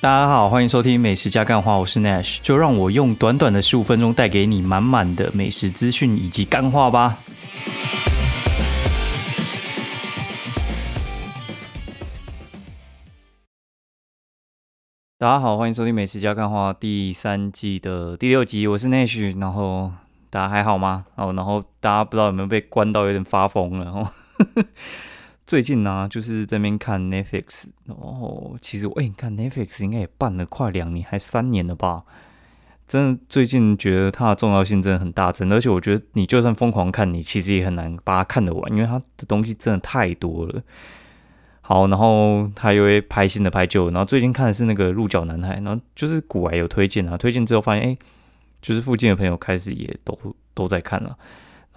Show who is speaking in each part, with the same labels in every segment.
Speaker 1: 大家好，欢迎收听美食加干话，我是 Nash，就让我用短短的十五分钟带给你满满的美食资讯以及干话吧。大家好，欢迎收听美食加干话第三季的第六集，我是 Nash，然后大家还好吗？哦，然后大家不知道有没有被关到有点发疯了哦。最近呢，就是这边看 Netflix，然后其实我哎，看 Netflix 应该也办了快两年，还三年了吧？真的，最近觉得它的重要性真的很大，真的，而且我觉得你就算疯狂看，你其实也很难把它看得完，因为它的东西真的太多了。好，然后他又会拍新的、拍旧，然后最近看的是那个《鹿角男孩》，然后就是古玩有推荐啊，推荐之后发现，哎，就是附近的朋友开始也都都在看了。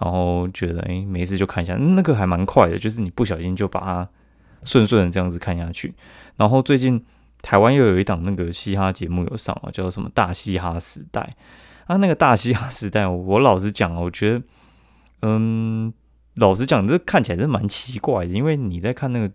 Speaker 1: 然后觉得哎，没事就看一下，那个还蛮快的，就是你不小心就把它顺顺的这样子看下去。然后最近台湾又有一档那个嘻哈节目有上啊，叫什么《大嘻哈时代》啊。那个《大嘻哈时代》，我老实讲，我觉得，嗯，老实讲，这看起来是蛮奇怪的，因为你在看那个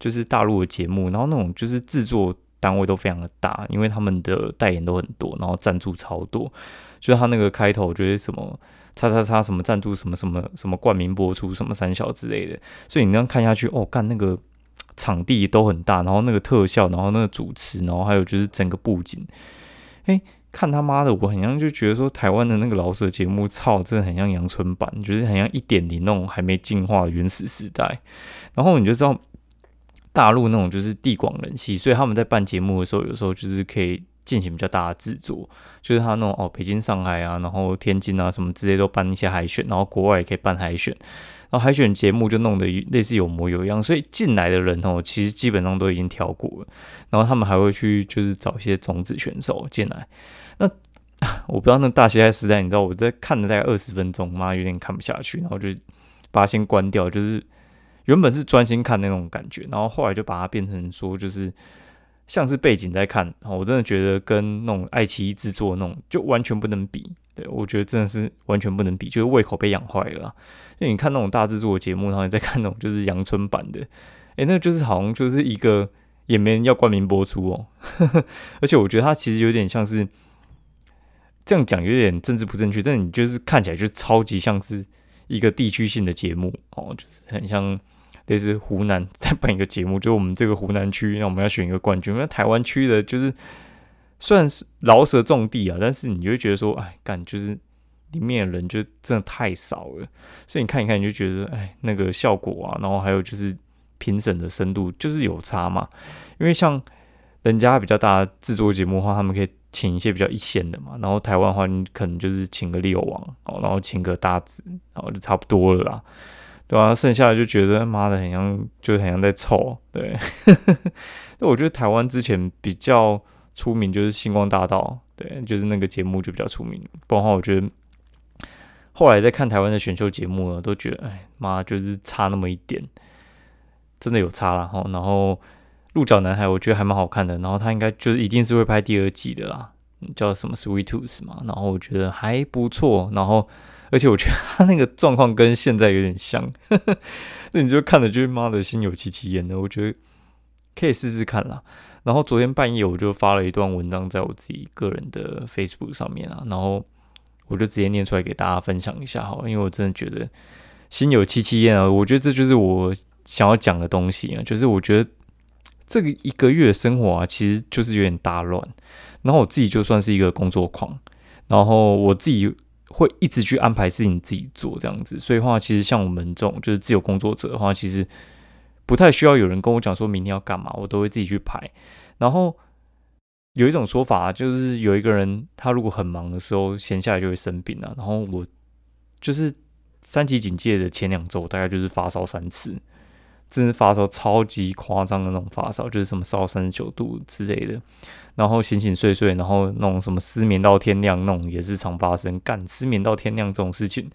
Speaker 1: 就是大陆的节目，然后那种就是制作单位都非常的大，因为他们的代言都很多，然后赞助超多，就是他那个开头觉得什么。叉叉叉什么赞助什么什么什么冠名播出什么三小之类的，所以你那样看下去哦，干那个场地都很大，然后那个特效，然后那个主持，然后还有就是整个布景，哎，看他妈的，我很像就觉得说台湾的那个老舍节目，操，真的很像阳春版，就是很像一点零那种还没进化原始时代，然后你就知道大陆那种就是地广人稀，所以他们在办节目的时候，有时候就是可以。进行比较大的制作，就是他那种哦，北京、上海啊，然后天津啊什么之类都办一些海选，然后国外也可以办海选，然后海选节目就弄得类似有模有样，所以进来的人哦，其实基本上都已经挑过了，然后他们还会去就是找一些种子选手进来。那 我不知道那大西海时代，你知道我在看了大概二十分钟，妈有点看不下去，然后就把它先关掉，就是原本是专心看那种感觉，然后后来就把它变成说就是。像是背景在看，我真的觉得跟那种爱奇艺制作那种就完全不能比。对我觉得真的是完全不能比，就是胃口被养坏了。就你看那种大制作的节目，然后你再看那种就是阳春版的，诶，那就是好像就是一个也没人要冠名播出哦。而且我觉得它其实有点像是这样讲，有点政治不正确，但你就是看起来就超级像是一个地区性的节目哦，就是很像。类似湖南在办一个节目，就我们这个湖南区，那我们要选一个冠军。那台湾区的，就是虽然是饶舌重地啊，但是你就会觉得说，哎，干就是里面的人就真的太少了。所以你看一看，你就觉得，哎，那个效果啊，然后还有就是评审的深度就是有差嘛。因为像人家比较大制作节目的话，他们可以请一些比较一线的嘛。然后台湾话，你可能就是请个六王哦，然后请个大子，然后就差不多了啦。对吧？剩下的就觉得妈的很像，就很像在凑。对，那我觉得台湾之前比较出名就是星光大道，对，就是那个节目就比较出名。不然的话，我觉得后来在看台湾的选秀节目呢，都觉得哎妈就是差那么一点，真的有差了哈。然后鹿角男孩我觉得还蛮好看的，然后他应该就是一定是会拍第二季的啦，叫什么 Sweet Tooth 嘛，然后我觉得还不错，然后。而且我觉得他那个状况跟现在有点像，那你就看着就是妈的心有戚戚焉的。我觉得可以试试看啦。然后昨天半夜我就发了一段文章在我自己个人的 Facebook 上面啊，然后我就直接念出来给大家分享一下好，因为我真的觉得心有戚戚焉啊。我觉得这就是我想要讲的东西啊，就是我觉得这个一个月生活啊，其实就是有点大乱。然后我自己就算是一个工作狂，然后我自己。会一直去安排事情自己做这样子，所以话其实像我们这种就是自由工作者的话，其实不太需要有人跟我讲说明天要干嘛，我都会自己去排。然后有一种说法就是有一个人他如果很忙的时候闲下来就会生病啊。然后我就是三级警戒的前两周大概就是发烧三次，真是发烧超级夸张的那种发烧，就是什么烧三十九度之类的。然后醒醒睡睡，然后那种什么失眠到天亮，那种也是常发生。干失眠到天亮这种事情，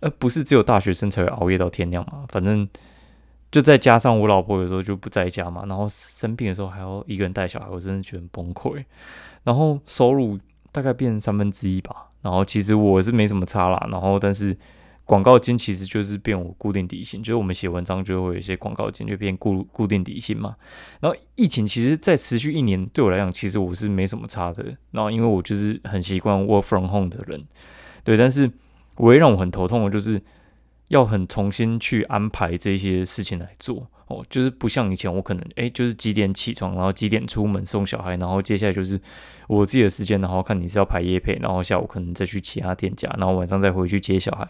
Speaker 1: 呃，不是只有大学生才会熬夜到天亮嘛？反正就再加上我老婆有时候就不在家嘛，然后生病的时候还要一个人带小孩，我真的觉得崩溃。然后收入大概变三分之一吧，然后其实我是没什么差啦。然后但是广告金其实就是变我固定底薪，就是我们写文章就会有一些广告金就变固固定底薪嘛。然后疫情其实再持续一年，对我来讲其实我是没什么差的。然后因为我就是很习惯 work from home 的人，对，但是唯一让我很头痛的就是要很重新去安排这些事情来做。哦，就是不像以前，我可能哎，就是几点起床，然后几点出门送小孩，然后接下来就是我自己的时间，然后看你是要排夜配，然后下午可能再去其他店家，然后晚上再回去接小孩，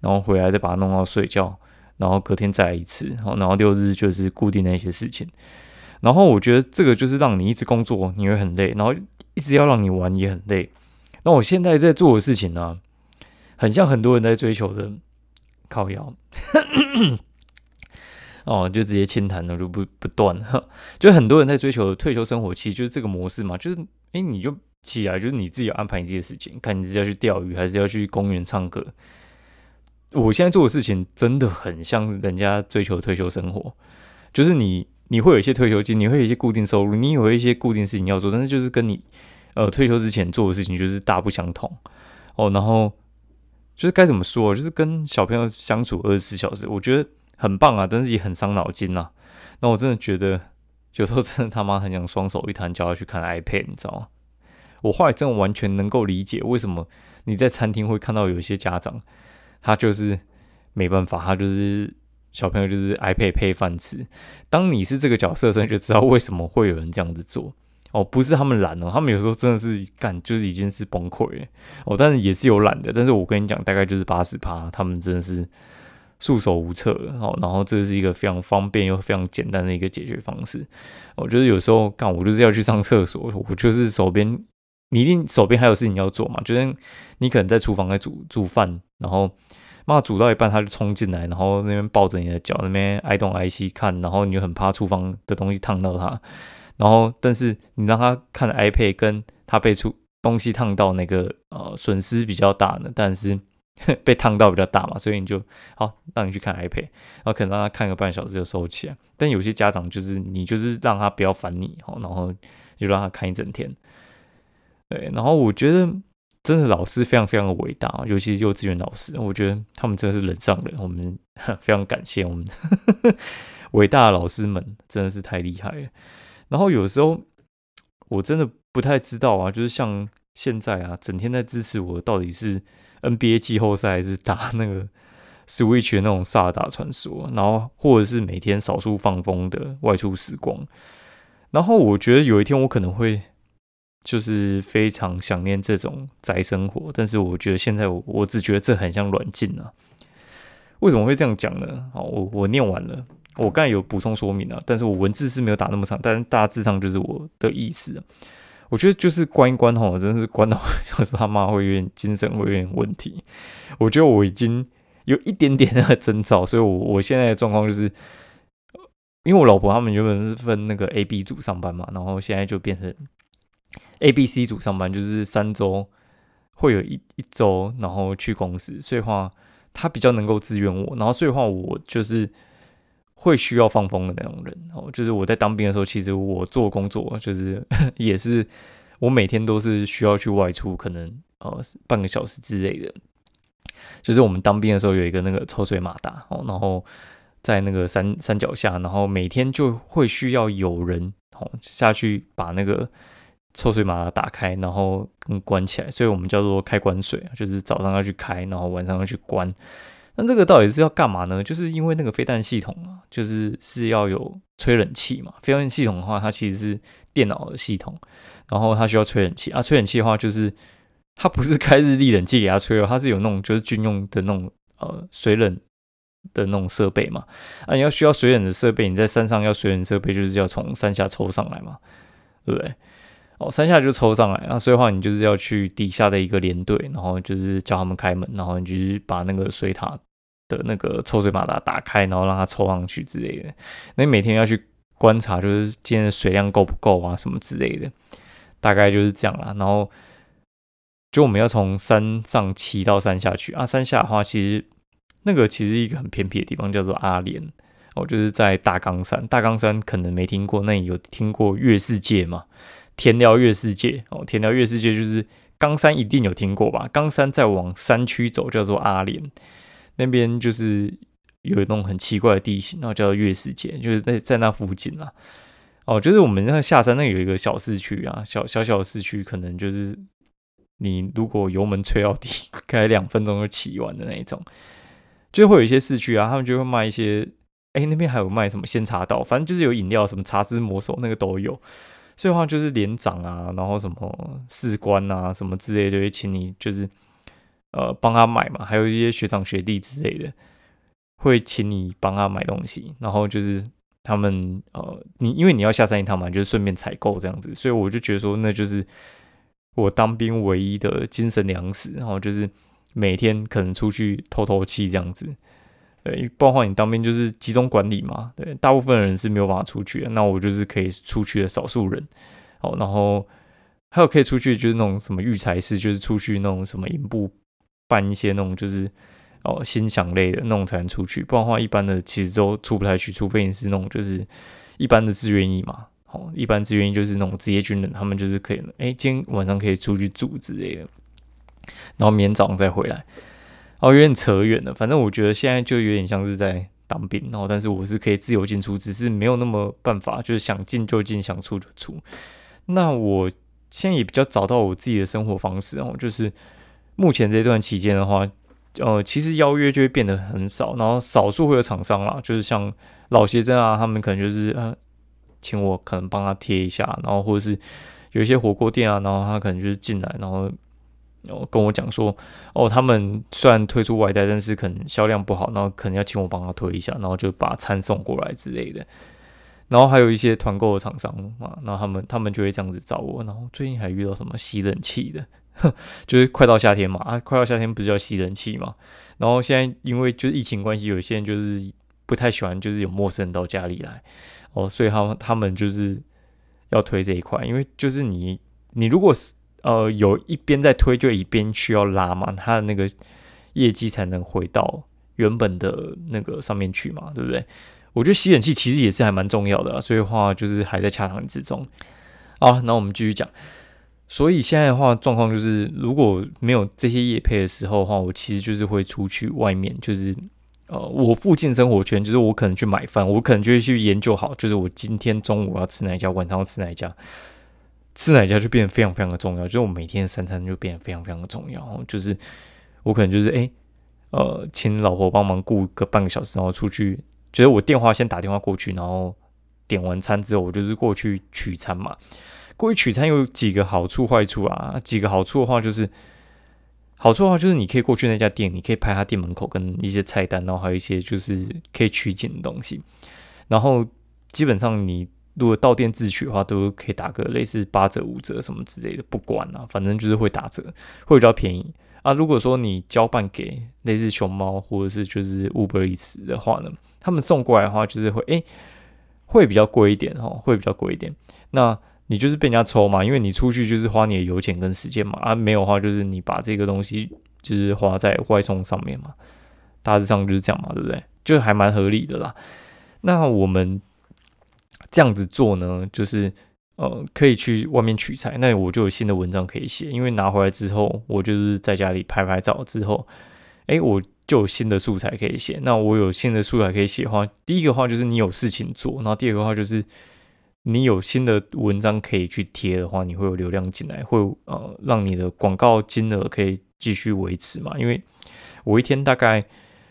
Speaker 1: 然后回来再把它弄到睡觉，然后隔天再来一次，然后然后六日就是固定的一些事情。然后我觉得这个就是让你一直工作你会很累，然后一直要让你玩也很累。那我现在在做的事情呢，很像很多人在追求的靠腰。哦，就直接清谈了，就不不断。就很多人在追求退休生活，其实就是这个模式嘛。就是，哎，你就起来，就是你自己安排你自己的事情，看你是要去钓鱼，还是要去公园唱歌。我现在做的事情真的很像人家追求退休生活，就是你你会有一些退休金，你会有一些固定收入，你有一些固定事情要做，但是就是跟你呃退休之前做的事情就是大不相同。哦，然后就是该怎么说，就是跟小朋友相处二十四小时，我觉得。很棒啊，但是也很伤脑筋啊。那我真的觉得，有时候真的他妈很想双手一摊，叫他去看 iPad，你知道吗？我后来真的完全能够理解，为什么你在餐厅会看到有一些家长，他就是没办法，他就是小朋友就是 iPad 配饭吃。当你是这个角色的时候，就知道为什么会有人这样子做。哦，不是他们懒哦，他们有时候真的是干，就是已经是崩溃了。哦，但是也是有懒的，但是我跟你讲，大概就是八十趴，他们真的是。束手无策了，哦，然后这是一个非常方便又非常简单的一个解决方式。我觉得有时候干，我就是要去上厕所，我就是手边你一定手边还有事情要做嘛，就是你可能在厨房在煮煮饭，然后妈煮到一半他就冲进来，然后那边抱着你的脚那边挨东挨西看，然后你就很怕厨房的东西烫到他，然后但是你让他看 iPad，跟他被出东西烫到那个呃损失比较大呢，但是。被烫到比较大嘛，所以你就好让你去看 iPad，然后可能让他看个半小时就收起来。但有些家长就是你就是让他不要烦你，然后就让他看一整天。对，然后我觉得真的老师非常非常的伟大，尤其是幼稚园老师，我觉得他们真的是人上人，我们 非常感谢我们 伟大的老师们，真的是太厉害了。然后有时候我真的不太知道啊，就是像现在啊，整天在支持我到底是。NBA 季后赛是打那个 Switch 的那种萨达传说，然后或者是每天少数放风的外出时光，然后我觉得有一天我可能会就是非常想念这种宅生活，但是我觉得现在我我只觉得这很像软禁啊。为什么会这样讲呢？好，我我念完了，我刚才有补充说明啊，但是我文字是没有打那么长，但是大致上就是我的意思。我觉得就是关一关吼，真的是关到有时候他妈会有点精神会有点问题。我觉得我已经有一点点的征兆，所以我我现在的状况就是，因为我老婆他们原本是分那个 A、B 组上班嘛，然后现在就变成 A、B、C 组上班，就是三周会有一一周，然后去公司，所以话他比较能够支援我，然后所以话我就是。会需要放风的那种人哦，就是我在当兵的时候，其实我做工作就是 也是我每天都是需要去外出，可能呃半个小时之类的。就是我们当兵的时候有一个那个抽水马达哦，然后在那个山山脚下，然后每天就会需要有人哦下去把那个抽水马达打开，然后跟关起来，所以我们叫做开关水，就是早上要去开，然后晚上要去关。那这个到底是要干嘛呢？就是因为那个飞弹系统啊，就是是要有吹冷气嘛。飞弹系统的话，它其实是电脑的系统，然后它需要吹冷气啊。吹冷气的话，就是它不是开日历冷气给它吹哦，它是有那种就是军用的那种呃水冷的那种设备嘛。啊，你要需要水冷的设备，你在山上要水冷设备，就是要从山下抽上来嘛，对不对？哦，山下就抽上来，啊，所以话你就是要去底下的一个连队，然后就是叫他们开门，然后你就是把那个水塔。的那个抽水马达打开，然后让它抽上去之类的。那你每天要去观察，就是今天的水量够不够啊，什么之类的，大概就是这样啦。然后就我们要从山上骑到山下去啊。山下的话，其实那个其实一个很偏僻的地方，叫做阿莲哦，就是在大冈山。大冈山可能没听过，那你有听过月世界吗？天料月世界哦，天料月世界就是冈山一定有听过吧？冈山再往山区走，叫做阿莲。那边就是有一种很奇怪的地形，然后叫月世界，就是在在那附近啦。哦，就是我们那下山那有一个小市区啊，小小小市区，可能就是你如果油门吹到底，开两分钟就骑完的那一种。就会有一些市区啊，他们就会卖一些，哎，那边还有卖什么鲜茶道，反正就是有饮料，什么茶之魔手那个都有。所以的话就是连长啊，然后什么士官啊，什么之类的，会请你就是呃帮他买嘛，还有一些学长学弟之类的，会请你帮他买东西，然后就是他们呃你因为你要下山一趟嘛，就是顺便采购这样子，所以我就觉得说那就是我当兵唯一的精神粮食，然后就是每天可能出去透透气这样子。对，包括你当兵就是集中管理嘛，对，大部分人是没有办法出去的，那我就是可以出去的少数人，哦，然后还有可以出去就是那种什么育才室，就是出去那种什么营部办一些那种就是哦心想类的那种才能出去，不然的话一般的其实都出不太去，除非你是那种就是一般的志愿役嘛，哦，一般志愿役就是那种职业军人，他们就是可以，哎，今天晚上可以出去住之类的，然后明天早上再回来。哦，有点扯远了。反正我觉得现在就有点像是在当兵，然后但是我是可以自由进出，只是没有那么办法，就是想进就进，想出就出。那我现在也比较找到我自己的生活方式哦，就是目前这段期间的话，呃，其实邀约就会变得很少，然后少数会有厂商啦，就是像老学生啊，他们可能就是呃，请我可能帮他贴一下，然后或者是有一些火锅店啊，然后他可能就是进来，然后。哦，跟我讲说，哦，他们虽然推出外带，但是可能销量不好，然后可能要请我帮他推一下，然后就把餐送过来之类的。然后还有一些团购的厂商嘛，然后他们他们就会这样子找我。然后最近还遇到什么吸冷气的，就是快到夏天嘛，啊，快到夏天不是要吸冷气嘛？然后现在因为就是疫情关系，有些人就是不太喜欢，就是有陌生人到家里来，哦，所以他们他们就是要推这一块，因为就是你你如果是。呃，有一边在推，就一边需要拉嘛，他的那个业绩才能回到原本的那个上面去嘛，对不对？我觉得吸冷气其实也是还蛮重要的，所以话就是还在洽谈之中。好，那我们继续讲。所以现在的话，状况就是如果没有这些业配的时候的话，我其实就是会出去外面，就是呃，我附近生活圈，就是我可能去买饭，我可能就会去研究好，就是我今天中午要吃哪一家，晚上要吃哪一家。吃哪家就变得非常非常的重要，就是我每天三餐就变得非常非常的重要。就是我可能就是哎，呃，请老婆帮忙顾个半个小时，然后出去，就是我电话先打电话过去，然后点完餐之后，我就是过去取餐嘛。过去取餐有几个好处坏处啊？几个好处的话就是，好处的话就是你可以过去那家店，你可以拍他店门口跟一些菜单，然后还有一些就是可以取景的东西，然后基本上你。如果到店自取的话，都可以打个类似八折、五折什么之类的，不管啊，反正就是会打折，会比较便宜啊。如果说你交办给类似熊猫或者是就是 Uber Eats 的话呢，他们送过来的话就是会诶，会比较贵一点哦，会比较贵一点。那你就是被人家抽嘛，因为你出去就是花你的油钱跟时间嘛啊，没有的话就是你把这个东西就是花在外送上面嘛，大致上就是这样嘛，对不对？就还蛮合理的啦。那我们。这样子做呢，就是呃，可以去外面取材，那我就有新的文章可以写。因为拿回来之后，我就是在家里拍拍照之后，哎，我就有新的素材可以写。那我有新的素材可以写的话，第一个话就是你有事情做，然后第二个话就是你有新的文章可以去贴的话，你会有流量进来，会呃让你的广告金额可以继续维持嘛？因为我一天大概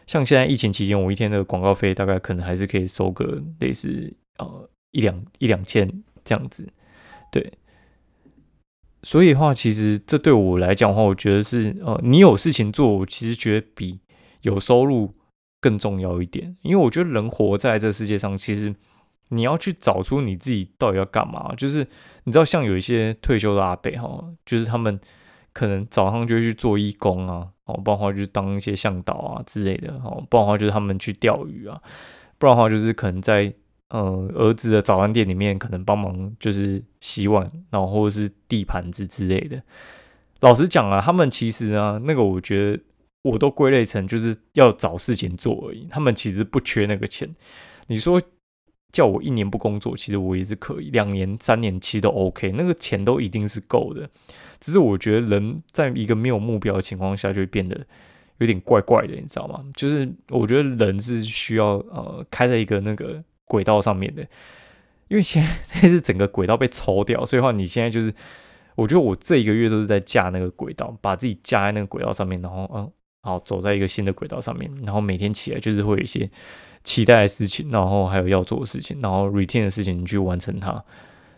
Speaker 1: 像现在疫情期间，我一天的广告费大概可能还是可以收个类似呃。一两一两千这样子，对，所以的话，其实这对我来讲的话，我觉得是呃，你有事情做，我其实觉得比有收入更重要一点。因为我觉得人活在这世界上，其实你要去找出你自己到底要干嘛。就是你知道，像有一些退休的阿伯哈，就是他们可能早上就去做义工啊，哦，不然的话就是当一些向导啊之类的，哦，不然的话就是他们去钓鱼啊，不然的话就是可能在。呃，儿子的早餐店里面可能帮忙就是洗碗，然后或者是递盘子之类的。老实讲啊，他们其实呢，那个我觉得我都归类成就是要找事情做而已。他们其实不缺那个钱。你说叫我一年不工作，其实我也是可以，两年、三年期都 OK，那个钱都一定是够的。只是我觉得人在一个没有目标的情况下，就会变得有点怪怪的，你知道吗？就是我觉得人是需要呃开在一个那个轨道上面的，因为现在是整个轨道被抽掉，所以话你现在就是，我觉得我这一个月都是在架那个轨道，把自己架在那个轨道上面，然后嗯，好走在一个新的轨道上面，然后每天起来就是会有一些期待的事情，然后还有要做的事情，然后 routine 的事情你去完成它。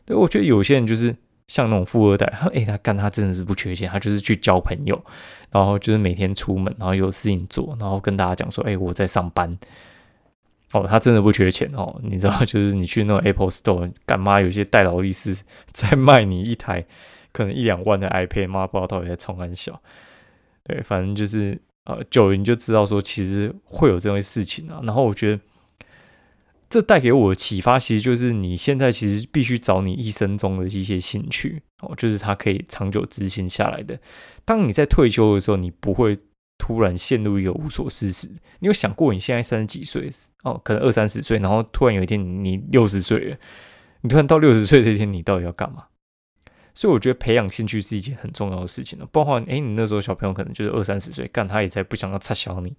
Speaker 1: 对，我觉得有些人就是像那种富二代，他诶，他干他真的是不缺钱，他就是去交朋友。然后就是每天出门，然后有事情做，然后跟大家讲说：“哎，我在上班。”哦，他真的不缺钱哦，你知道，就是你去那种 Apple Store 干嘛？有些代劳力士在卖你一台可能一两万的 iPad，妈不知道到底在冲安小。对，反正就是呃，久了你就知道说，其实会有这种事情啊。然后我觉得这带给我的启发，其实就是你现在其实必须找你一生中的一些兴趣哦，就是它可以长久执行下来的。当你在退休的时候，你不会突然陷入一个无所事事。你有想过你现在三十几岁哦，可能二三十岁，然后突然有一天你六十岁了，你突然到六十岁这一天，你到底要干嘛？所以我觉得培养兴趣是一件很重要的事情了。包括哎，你那时候小朋友可能就是二三十岁，干他也才不想要插小你。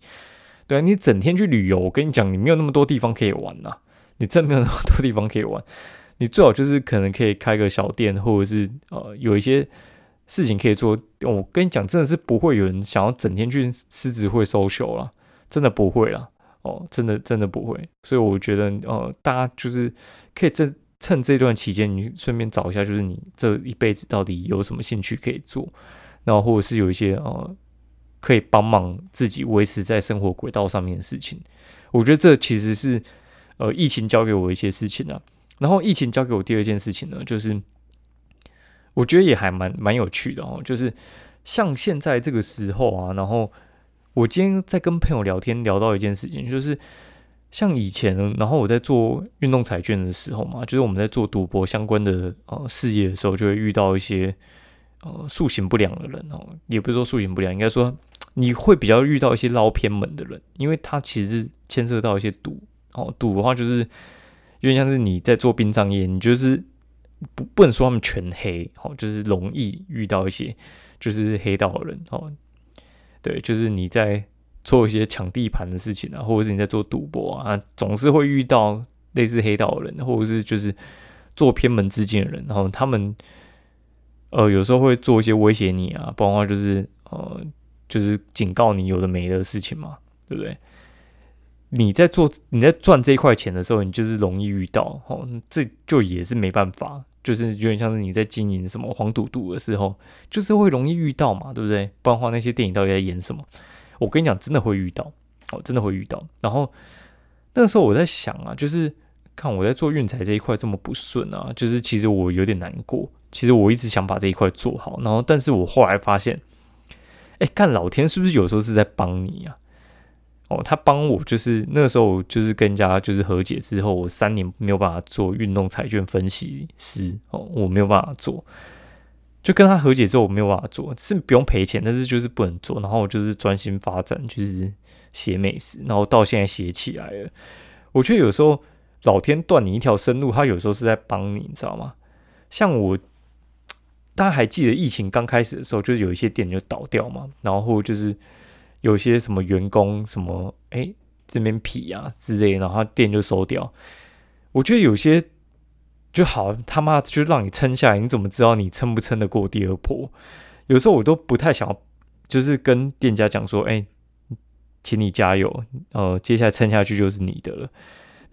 Speaker 1: 对啊，你整天去旅游，我跟你讲，你没有那么多地方可以玩呐，你真没有那么多地方可以玩。你最好就是可能可以开个小店，或者是呃有一些。事情可以做，我跟你讲，真的是不会有人想要整天去狮子会收休了，真的不会了，哦，真的真的不会。所以我觉得，呃，大家就是可以趁趁这段期间，你顺便找一下，就是你这一辈子到底有什么兴趣可以做，然后或者是有一些呃可以帮忙自己维持在生活轨道上面的事情。我觉得这其实是呃疫情教给我一些事情啊。然后疫情教给我第二件事情呢，就是。我觉得也还蛮蛮有趣的哦，就是像现在这个时候啊，然后我今天在跟朋友聊天，聊到一件事情，就是像以前，然后我在做运动彩券的时候嘛，就是我们在做赌博相关的呃事业的时候，就会遇到一些呃塑形不良的人哦，也不是说塑形不良，应该说你会比较遇到一些捞偏门的人，因为他其实牵涉到一些赌哦，赌的话就是有点像是你在做殡葬业，你就是。不不能说他们全黑，哦，就是容易遇到一些就是黑道的人，哦，对，就是你在做一些抢地盘的事情啊，或者是你在做赌博啊，总是会遇到类似黑道的人，或者是就是做偏门之间的人，然后他们呃有时候会做一些威胁你啊，包括就是呃就是警告你有的没的事情嘛，对不对？你在做你在赚这一块钱的时候，你就是容易遇到，哦，这就也是没办法。就是有点像是你在经营什么黄赌毒的时候，就是会容易遇到嘛，对不对？不然话那些电影到底在演什么？我跟你讲，真的会遇到，哦，真的会遇到。然后那个时候我在想啊，就是看我在做运财这一块这么不顺啊，就是其实我有点难过。其实我一直想把这一块做好，然后但是我后来发现，哎，看老天是不是有时候是在帮你啊？哦，他帮我就是那时候，就是跟人家就是和解之后，我三年没有办法做运动彩券分析师哦，我没有办法做，就跟他和解之后，我没有办法做，是不用赔钱，但是就是不能做。然后我就是专心发展，就是写美食，然后到现在写起来了。我觉得有时候老天断你一条生路，他有时候是在帮你，你知道吗？像我，大家还记得疫情刚开始的时候，就是有一些店就倒掉嘛，然后就是。有些什么员工什么哎这边皮啊之类，然后店就收掉。我觉得有些就好他妈就让你撑下来，你怎么知道你撑不撑得过第二波？有时候我都不太想，就是跟店家讲说，哎，请你加油，呃，接下来撑下去就是你的了。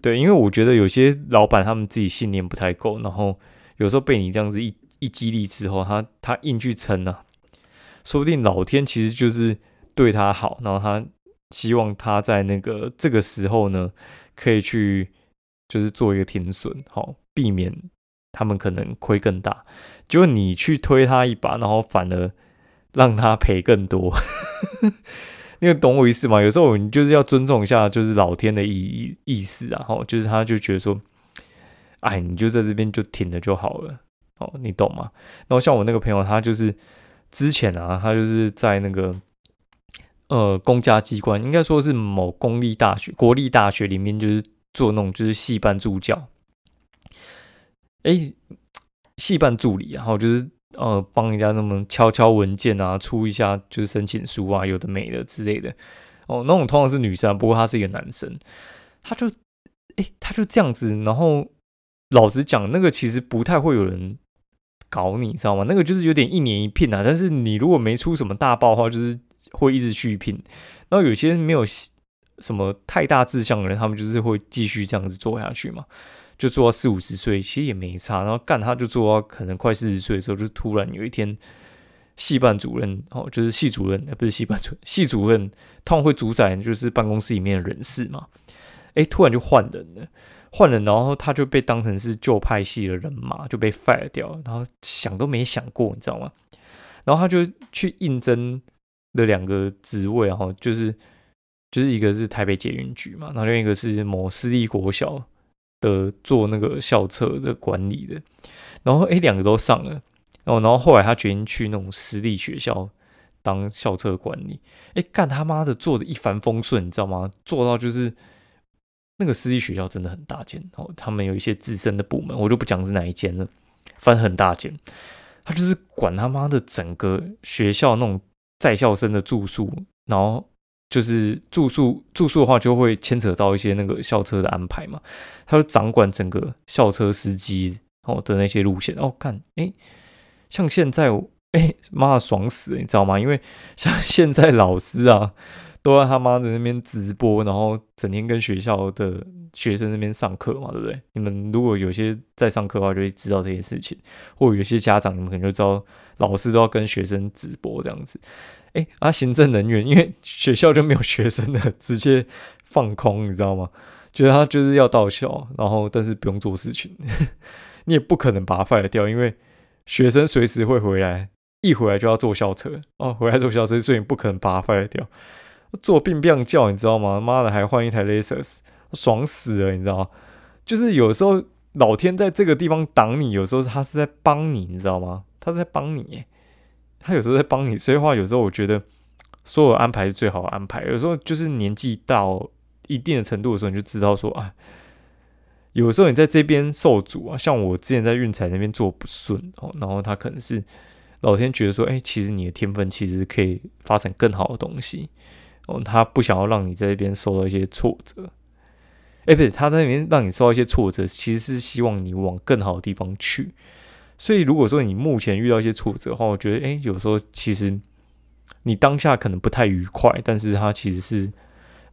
Speaker 1: 对，因为我觉得有些老板他们自己信念不太够，然后有时候被你这样子一一激励之后，他他硬去撑呢，说不定老天其实就是。对他好，然后他希望他在那个这个时候呢，可以去就是做一个停损，好避免他们可能亏更大。就你去推他一把，然后反而让他赔更多，那个懂我意思吗？有时候你就是要尊重一下，就是老天的意意思啊。后就是他就觉得说，哎，你就在这边就挺着就好了，哦，你懂吗？然后像我那个朋友，他就是之前啊，他就是在那个。呃，公家机关应该说是某公立大学、国立大学里面，就是做那种就是系办助教，哎，系办助理，然后就是呃帮人家那么敲敲文件啊，出一下就是申请书啊，有的没的之类的。哦，那种通常是女生，不过他是一个男生，他就哎他就这样子，然后老实讲，那个其实不太会有人搞你，知道吗？那个就是有点一年一聘啊，但是你如果没出什么大爆的话，就是会一直续聘。然后有些没有什么太大志向的人，他们就是会继续这样子做下去嘛。就做到四五十岁，其实也没差。然后干他就做到可能快四十岁的时候，就突然有一天，系办主任哦，就是系主任，不是系办主 任系主任，通常会主宰就是办公室里面的人事嘛。哎，突然就换人了，换人，然后他就被当成是旧派系的人马，就被 fire 掉。然后想都没想过，你知道吗？然后他就去应征了两个职位，然后就是就是一个是台北捷运局嘛，然后另一个是某私立国小。的做那个校车的管理的，然后诶两个都上了，然后然后后来他决定去那种私立学校当校车管理，诶干他妈的做的一帆风顺，你知道吗？做到就是那个私立学校真的很大间，哦，他们有一些自身的部门，我就不讲是哪一间了，反正很大间，他就是管他妈的整个学校那种在校生的住宿，然后。就是住宿住宿的话，就会牵扯到一些那个校车的安排嘛。他就掌管整个校车司机哦的那些路线哦。看，哎，像现在，哎妈爽死，你知道吗？因为像现在老师啊，都在他妈的那边直播，然后整天跟学校的学生那边上课嘛，对不对？你们如果有些在上课的话，就会知道这些事情，或有些家长，你们可能就知道，老师都要跟学生直播这样子。哎，啊，行政人员，因为学校就没有学生了，直接放空，你知道吗？觉得他就是要到校，然后但是不用做事情，你也不可能把他 fire 掉，因为学生随时会回来，一回来就要坐校车哦，回来坐校车，所以你不可能把他 fire 掉。做病病叫，你知道吗？妈的，还换一台 Lexus，爽死了，你知道吗？就是有时候老天在这个地方挡你，有时候他是在帮你，你知道吗？他是在帮你。他有时候在帮你，所以话有时候我觉得所有安排是最好的安排。有时候就是年纪到一定的程度的时候，你就知道说啊，有时候你在这边受阻啊，像我之前在运彩那边做不顺哦，然后他可能是老天觉得说，哎，其实你的天分其实可以发展更好的东西哦，他不想要让你在这边受到一些挫折，哎，不是他在那边让你受到一些挫折，其实是希望你往更好的地方去。所以，如果说你目前遇到一些挫折的话，我觉得，哎，有时候其实你当下可能不太愉快，但是他其实是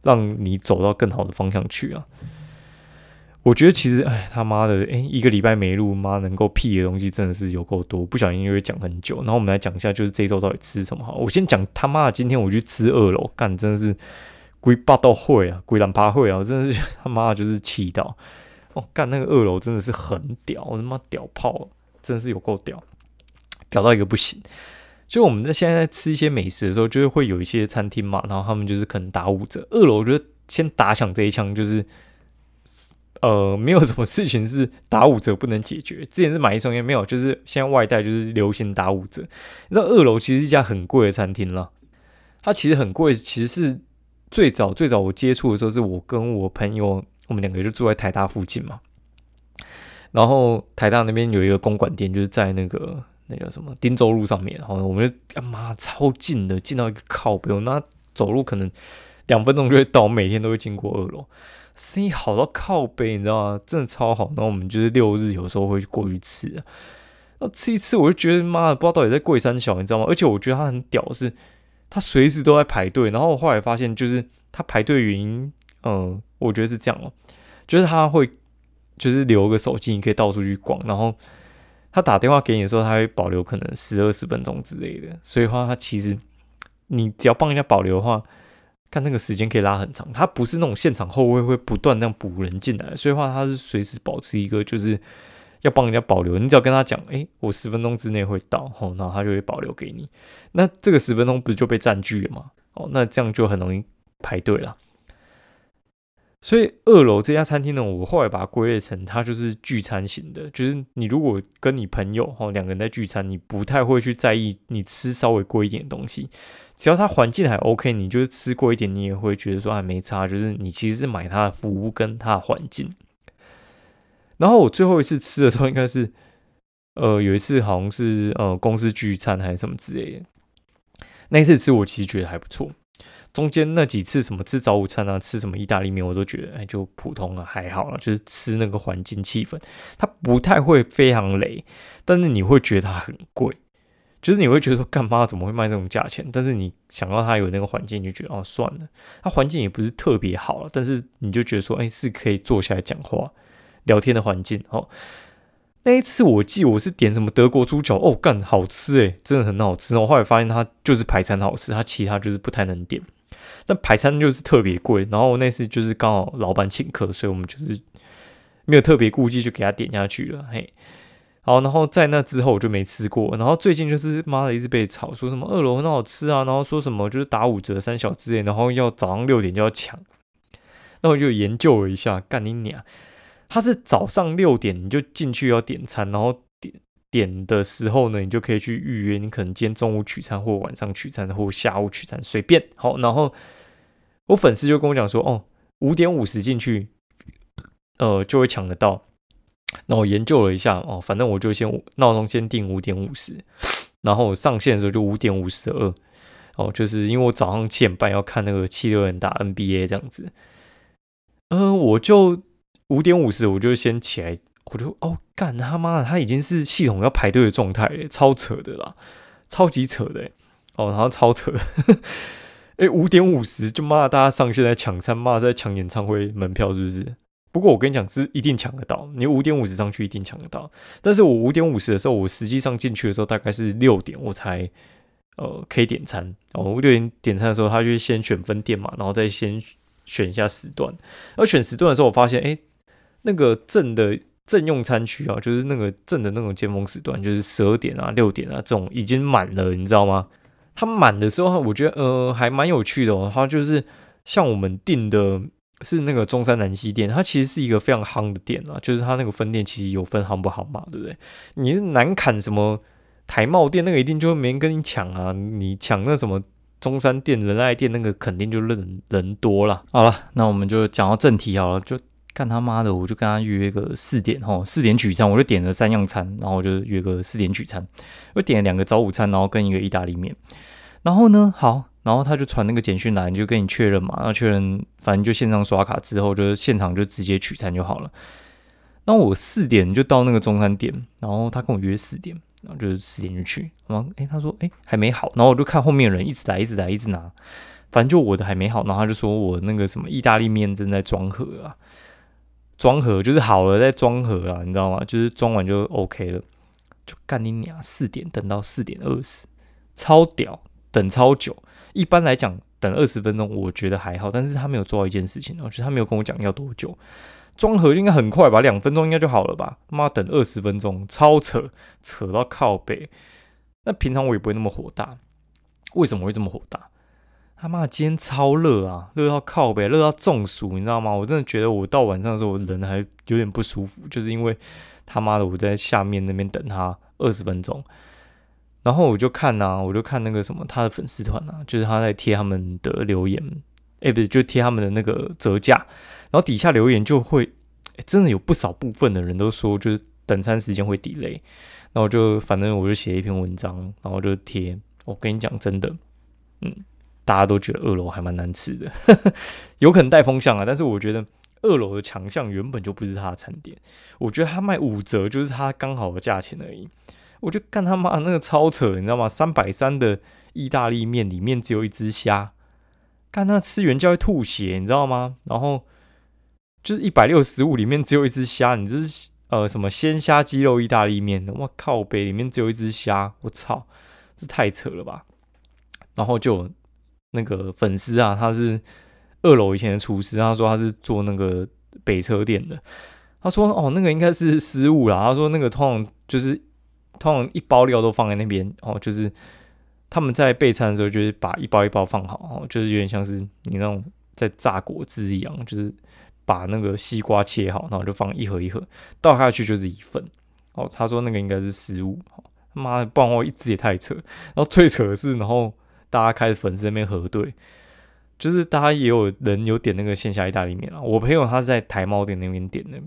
Speaker 1: 让你走到更好的方向去啊。我觉得其实，哎，他妈的，哎，一个礼拜没录，妈能够屁的东西真的是有够多，不小心又会讲很久。然后我们来讲一下，就是这周到底吃什么好。我先讲他妈的，今天我去吃二楼，干真的是龟霸道会啊，龟懒趴会啊，真的是他妈的就是气到，哦，干那个二楼真的是很屌，我他妈屌炮。真的是有够屌，屌到一个不行。就我们在现在在吃一些美食的时候，就是会有一些餐厅嘛，然后他们就是可能打五折。二楼我觉得先打响这一枪，就是呃，没有什么事情是打五折不能解决。之前是买一送一，没有，就是现在外带就是流行打五折。你知道二楼其实一家很贵的餐厅了，它其实很贵，其实是最早最早我接触的时候，是我跟我朋友，我们两个就住在台大附近嘛。然后台大那边有一个公馆店，就是在那个那个什么汀州路上面。然后我们就妈超近的，近到一个靠背，那走路可能两分钟就会到。每天都会经过二楼，生意好到靠背，你知道吗？真的超好。然后我们就是六日有时候会过去吃，那吃一次我就觉得妈的不知道到底在贵山小，你知道吗？而且我觉得他很屌，是他随时都在排队。然后我后来发现，就是他排队原因，嗯，我觉得是这样哦，就是他会。就是留个手机，你可以到处去逛。然后他打电话给你的时候，他会保留可能十二十分钟之类的。所以话，他其实你只要帮人家保留的话，看那个时间可以拉很长。他不是那种现场后卫会不断那样补人进来，所以话他是随时保持一个就是要帮人家保留。你只要跟他讲，哎，我十分钟之内会到，哦，然后他就会保留给你。那这个十分钟不是就被占据了吗？哦，那这样就很容易排队了。所以二楼这家餐厅呢，我后来把它归类成它就是聚餐型的，就是你如果跟你朋友哈两个人在聚餐，你不太会去在意你吃稍微贵一点的东西，只要它环境还 OK，你就是吃过一点，你也会觉得说还没差，就是你其实是买它的服务跟它的环境。然后我最后一次吃的时候，应该是呃，有一次好像是呃公司聚餐还是什么之类的，那一次吃我其实觉得还不错。中间那几次什么吃早午餐啊，吃什么意大利面，我都觉得哎就普通了，还好了。就是吃那个环境气氛，它不太会非常雷，但是你会觉得它很贵，就是你会觉得说干嘛怎么会卖这种价钱？但是你想到它有那个环境，你就觉得哦算了，它环境也不是特别好了，但是你就觉得说哎是可以坐下来讲话聊天的环境哦。那一次我记我是点什么德国猪脚哦，干好吃诶，真的很好吃。我后来发现它就是排餐好吃，它其他就是不太能点。但排餐就是特别贵，然后那次就是刚好老板请客，所以我们就是没有特别顾忌，就给他点下去了。嘿，好，然后在那之后我就没吃过。然后最近就是妈的一直被炒，说什么二楼很好吃啊，然后说什么就是打五折三小之类，然后要早上六点就要抢。那我就研究了一下，干你娘！他是早上六点你就进去要点餐，然后。点点的时候呢，你就可以去预约。你可能今天中午取餐，或晚上取餐，或下午取餐，随便。好，然后我粉丝就跟我讲说，哦，五点五十进去，呃，就会抢得到。那我研究了一下，哦，反正我就先闹钟先定五点五十，然后我上线的时候就五点五十二。哦，就是因为我早上七点半要看那个七六人打 NBA 这样子，嗯，我就五点五十我就先起来。我就哦干他妈的，他已经是系统要排队的状态了，超扯的啦，超级扯的哦，然后超扯，哎五点五十就骂大家上线在抢餐，骂在抢演唱会门票是不是？不过我跟你讲是一定抢得到，你五点五十上去一定抢得到。但是我五点五十的时候，我实际上进去的时候大概是六点我才呃可以点餐哦。六点点餐的时候，他就先选分店嘛，然后再先选一下时段。而选时段的时候，我发现哎那个正的。正用餐区啊，就是那个正的那种尖峰时段，就是十二点啊、六点啊这种已经满了，你知道吗？它满的时候，我觉得呃还蛮有趣的哦。它就是像我们订的是那个中山南西店，它其实是一个非常夯的店啊，就是它那个分店其实有分夯不夯嘛，对不对？你是难砍什么台茂店那个一定就没人跟你抢啊，你抢那什么中山店、仁爱店那个肯定就人人多了。好了，那我们就讲到正题好了，就。干他妈的！我就跟他约个四点吼，四点取餐，我就点了三样餐，然后我就约个四点取餐。我点了两个早午餐，然后跟一个意大利面。然后呢，好，然后他就传那个简讯来，就跟你确认嘛。然后确认，反正就线上刷卡之后，就是现场就直接取餐就好了。那我四点就到那个中餐店，然后他跟我约四点，然后就是四点就去。然后诶，他说诶还没好，然后我就看后面人一直来，一直来，一直拿，反正就我的还没好。然后他就说我那个什么意大利面正在装盒啊。装盒就是好了，再装盒啊，你知道吗？就是装完就 OK 了，就干你娘！四点等到四点二十，超屌，等超久。一般来讲，等二十分钟我觉得还好，但是他没有做到一件事情，我觉得他没有跟我讲要多久。装盒应该很快吧，两分钟应该就好了吧？妈，等二十分钟，超扯，扯到靠背。那平常我也不会那么火大，为什么会这么火大？他妈今天超热啊，热到靠背，热到中暑，你知道吗？我真的觉得我到晚上的时候，我人还有点不舒服，就是因为他妈的我在下面那边等他二十分钟，然后我就看呐，我就看那个什么他的粉丝团啊，就是他在贴他们的留言，哎，不是，就贴他们的那个折价，然后底下留言就会真的有不少部分的人都说，就是等餐时间会 delay，那我就反正我就写一篇文章，然后就贴，我跟你讲真的，嗯。大家都觉得二楼还蛮难吃的，有可能带风向啊。但是我觉得二楼的强项原本就不是他的餐点，我觉得他卖五折就是他刚好的价钱而已。我就干他妈那个 超扯，你知道吗？三百三的意大利面里面只有一只虾，干那吃原价会吐血，你知道吗？然后就是一百六十五里面只有一只虾，你这是呃什么鲜虾鸡肉意大利面？我靠，杯里面只有一只虾，我操，这太扯了吧！然后就。那个粉丝啊，他是二楼以前的厨师，他说他是做那个北车店的。他说哦，那个应该是失误啦。他说那个通常就是通常一包料都放在那边哦，就是他们在备餐的时候就是把一包一包放好哦，就是有点像是你那种在榨果汁一样，就是把那个西瓜切好，然后就放一盒一盒倒下去就是一份哦。他说那个应该是失误，妈的，不然我一直也太扯。然后最扯的是，然后。大家开始粉丝那边核对，就是大家也有人有点那个线下意大利面啊。我朋友他是在台猫店那边点的，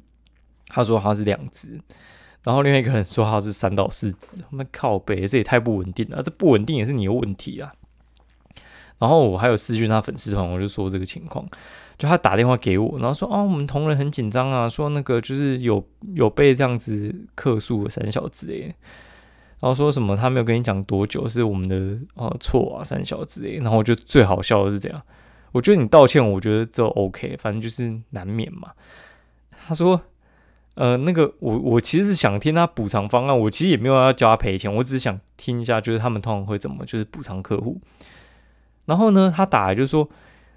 Speaker 1: 他说他是两只，然后另外一个人说他是三到四只，他们靠背，这也太不稳定了，这不稳定也是你的问题啊。然后我还有私讯他粉丝团，我就说这个情况，就他打电话给我，然后说啊，我们同仁很紧张啊，说那个就是有有被这样子客诉三小之类，然后说什么他没有跟你讲多久是我们的呃错啊三小之类，然后我就最好笑的是这样，我觉得你道歉，我觉得这 OK，反正就是难免嘛。他说。呃，那个我我其实是想听他补偿方案，我其实也没有要叫他赔钱，我只是想听一下，就是他们通常会怎么就是补偿客户。然后呢，他打来就说，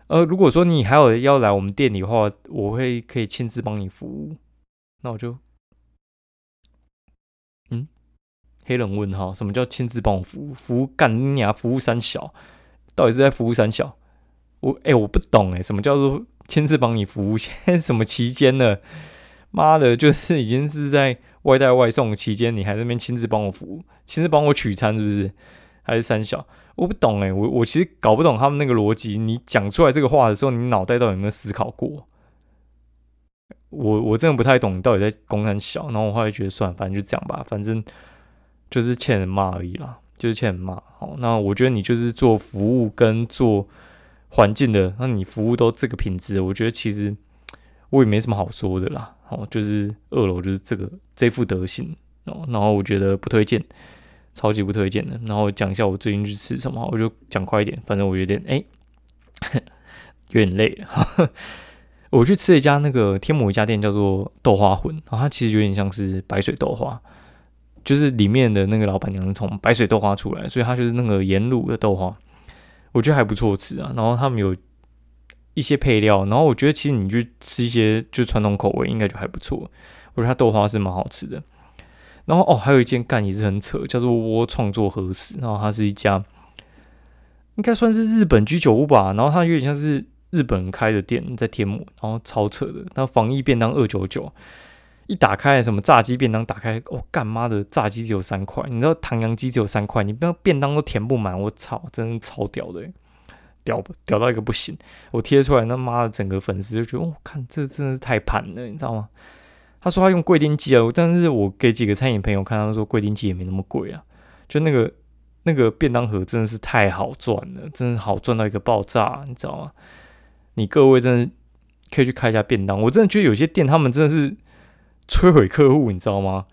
Speaker 1: 呃，如果说你还有要来我们店里的话，我会可以亲自帮你服务。那我就，嗯，黑人问号，什么叫亲自帮我服务？服务干你娘，服务三小，到底是在服务三小？我哎，我不懂哎，什么叫做亲自帮你服务？现在什么期间呢？妈的，就是已经是在外带外送期间，你还在那边亲自帮我服务，亲自帮我取餐，是不是？还是三小？我不懂哎，我我其实搞不懂他们那个逻辑。你讲出来这个话的时候，你脑袋到底有没有思考过？我我真的不太懂你到底在公三小。然后我后来觉得算，反正就这样吧，反正就是欠人骂而已啦，就是欠人骂。好，那我觉得你就是做服务跟做环境的，那你服务都这个品质，我觉得其实我也没什么好说的啦。哦，就是二楼就是这个这副德行哦，然后我觉得不推荐，超级不推荐的。然后讲一下我最近去吃什么，我就讲快一点，反正我有点哎，有点累了。我去吃一家那个天母一家店叫做豆花魂，然后它其实有点像是白水豆花，就是里面的那个老板娘从白水豆花出来，所以它就是那个盐卤的豆花，我觉得还不错吃啊。然后他们有。一些配料，然后我觉得其实你去吃一些就传统口味，应该就还不错。我觉得它豆花是蛮好吃的。然后哦，还有一间干也是很扯，叫做窝创作和食，然后它是一家应该算是日本居酒屋吧。然后它有点像是日本人开的店，在天母，然后超扯的。那防疫便当二九九，一打开什么炸鸡便当，打开哦干妈的炸鸡只有三块，你知道唐扬鸡只有三块，你不要便当都填不满，我操，真的超屌的。屌屌到一个不行，我贴出来，那妈的整个粉丝就觉得，哦，看这真的是太盘了，你知道吗？他说他用贵丁机啊，但是我给几个餐饮朋友看，他们说贵丁机也没那么贵啊，就那个那个便当盒真的是太好赚了，真的好赚到一个爆炸，你知道吗？你各位真的可以去开一下便当，我真的觉得有些店他们真的是摧毁客户，你知道吗？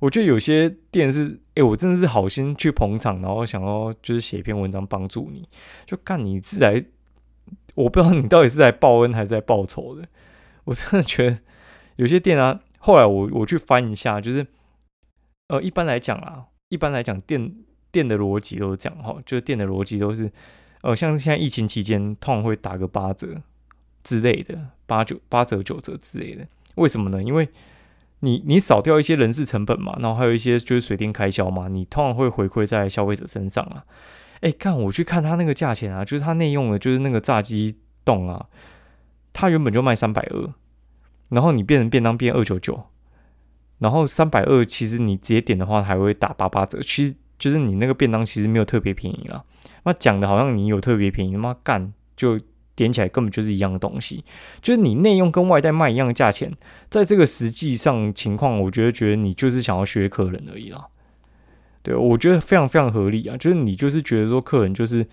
Speaker 1: 我觉得有些店是，哎，我真的是好心去捧场，然后想要就是写一篇文章帮助你，就看你是来，我不知道你到底是来报恩还是在报仇的。我真的觉得有些店啊，后来我我去翻一下，就是呃，一般来讲啊，一般来讲店店的逻辑都是这样哈，就是店的逻辑都是，呃，像现在疫情期间，通常会打个八折之类的，八九八折九折之类的，为什么呢？因为你你少掉一些人事成本嘛，然后还有一些就是水电开销嘛，你通常会回馈在消费者身上啊。哎，看我去看他那个价钱啊，就是他内用的，就是那个炸鸡冻啊，他原本就卖三百二，然后你变成便当变二九九，然后三百二其实你直接点的话还会打八八折，其实就是你那个便当其实没有特别便宜啦。那讲的好像你有特别便宜，妈干就。点起来根本就是一样的东西，就是你内用跟外带卖一样的价钱，在这个实际上情况，我觉得觉得你就是想要削客人而已啦。对，我觉得非常非常合理啊，就是你就是觉得说客人就是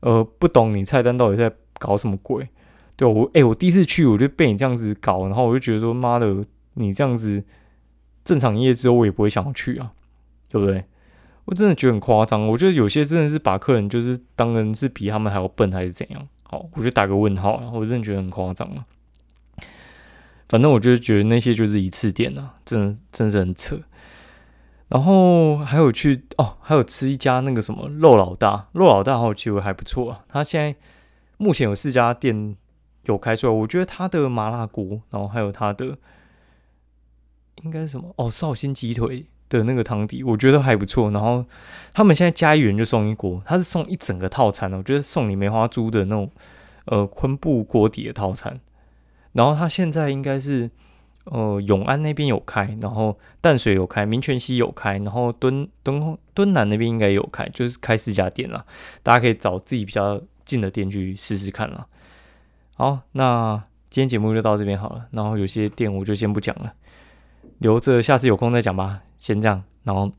Speaker 1: 呃不懂你菜单到底在搞什么鬼。对我哎，我第一次去我就被你这样子搞，然后我就觉得说妈的，你这样子正常营业之后我也不会想要去啊，对不对？我真的觉得很夸张，我觉得有些真的是把客人就是当人是比他们还要笨还是怎样。好，我就打个问号了。我真的觉得很夸张了。反正我就觉得那些就是一次店啊，真的真是很扯。然后还有去哦，还有吃一家那个什么肉老大，肉老大好其实还不错啊。他现在目前有四家店有开出来，我觉得他的麻辣锅，然后还有他的应该是什么哦，绍兴鸡腿。的那个汤底，我觉得还不错。然后他们现在加一元就送一锅，他是送一整个套餐的，我觉得送你梅花猪的那种呃昆布锅底的套餐。然后他现在应该是呃永安那边有开，然后淡水有开，民权西有开，然后敦敦敦南那边应该有开，就是开四家店了。大家可以找自己比较近的店去试试看了。好，那今天节目就到这边好了。然后有些店我就先不讲了。留着下次有空再讲吧。先这样，然后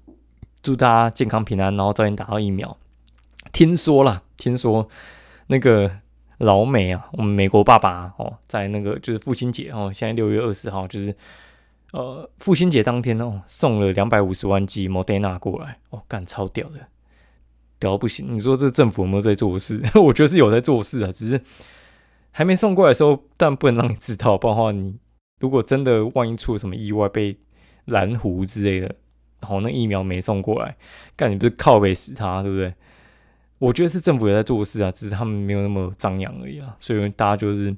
Speaker 1: 祝大家健康平安，然后早点打到疫苗。听说啦，听说那个老美啊，我们美国爸爸哦，在那个就是父亲节哦，现在六月二十号，就是呃父亲节当天哦，送了两百五十万剂 Moderna 过来，哦，干超屌的，屌不行！你说这政府有没有在做事？我觉得是有在做事啊，只是还没送过来的时候，但不能让你知道，不然的话，你如果真的万一出了什么意外，被蓝湖之类的，然后那疫苗没送过来，干你不是靠背死他，对不对？我觉得是政府也在做事啊，只是他们没有那么张扬而已啊。所以大家就是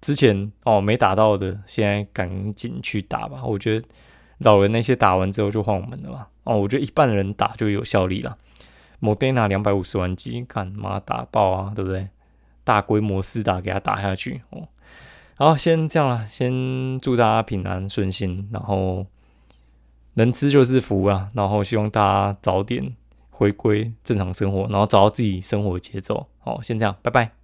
Speaker 1: 之前哦没打到的，现在赶紧去打吧。我觉得老人那些打完之后就换我们了吧。哦，我觉得一半的人打就有效力了。Moderna 两百五十万剂，看妈打爆啊，对不对？大规模试打给他打下去哦。好，先这样了，先祝大家平安顺心，然后能吃就是福啊。然后希望大家早点。回归正常生活，然后找到自己生活的节奏。好，先这样，拜拜。